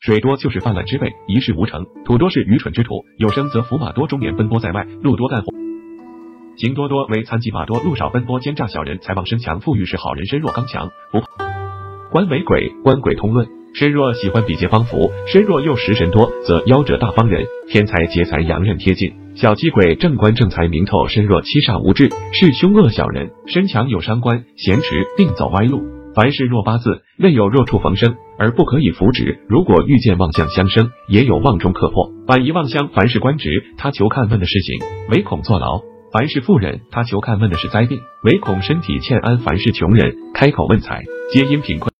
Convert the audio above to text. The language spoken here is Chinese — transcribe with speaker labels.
Speaker 1: 水多就是泛滥之辈，一事无成；土多是愚蠢之徒。有生则福马多，中年奔波在外，路多干活。行多多为残疾马多，路少奔波奸诈小人，财旺身强，富裕是好人，身弱刚强，不官为鬼，官鬼通论。身弱喜欢比劫帮扶，身弱又食神多，则夭折大方人，天才劫财洋人贴近。小气鬼正官正财明透，身弱七煞无智，是凶恶小人。身强有伤官，闲持定走歪路。凡事若八字，内有弱处逢生，而不可以扶植。如果遇见旺相相生，也有旺中克破。反一旺相，凡是官职，他求看问的事情，唯恐坐牢；凡是富人，他求看问的是灾病，唯恐身体欠安。凡是穷人，开口问财，皆因贫困。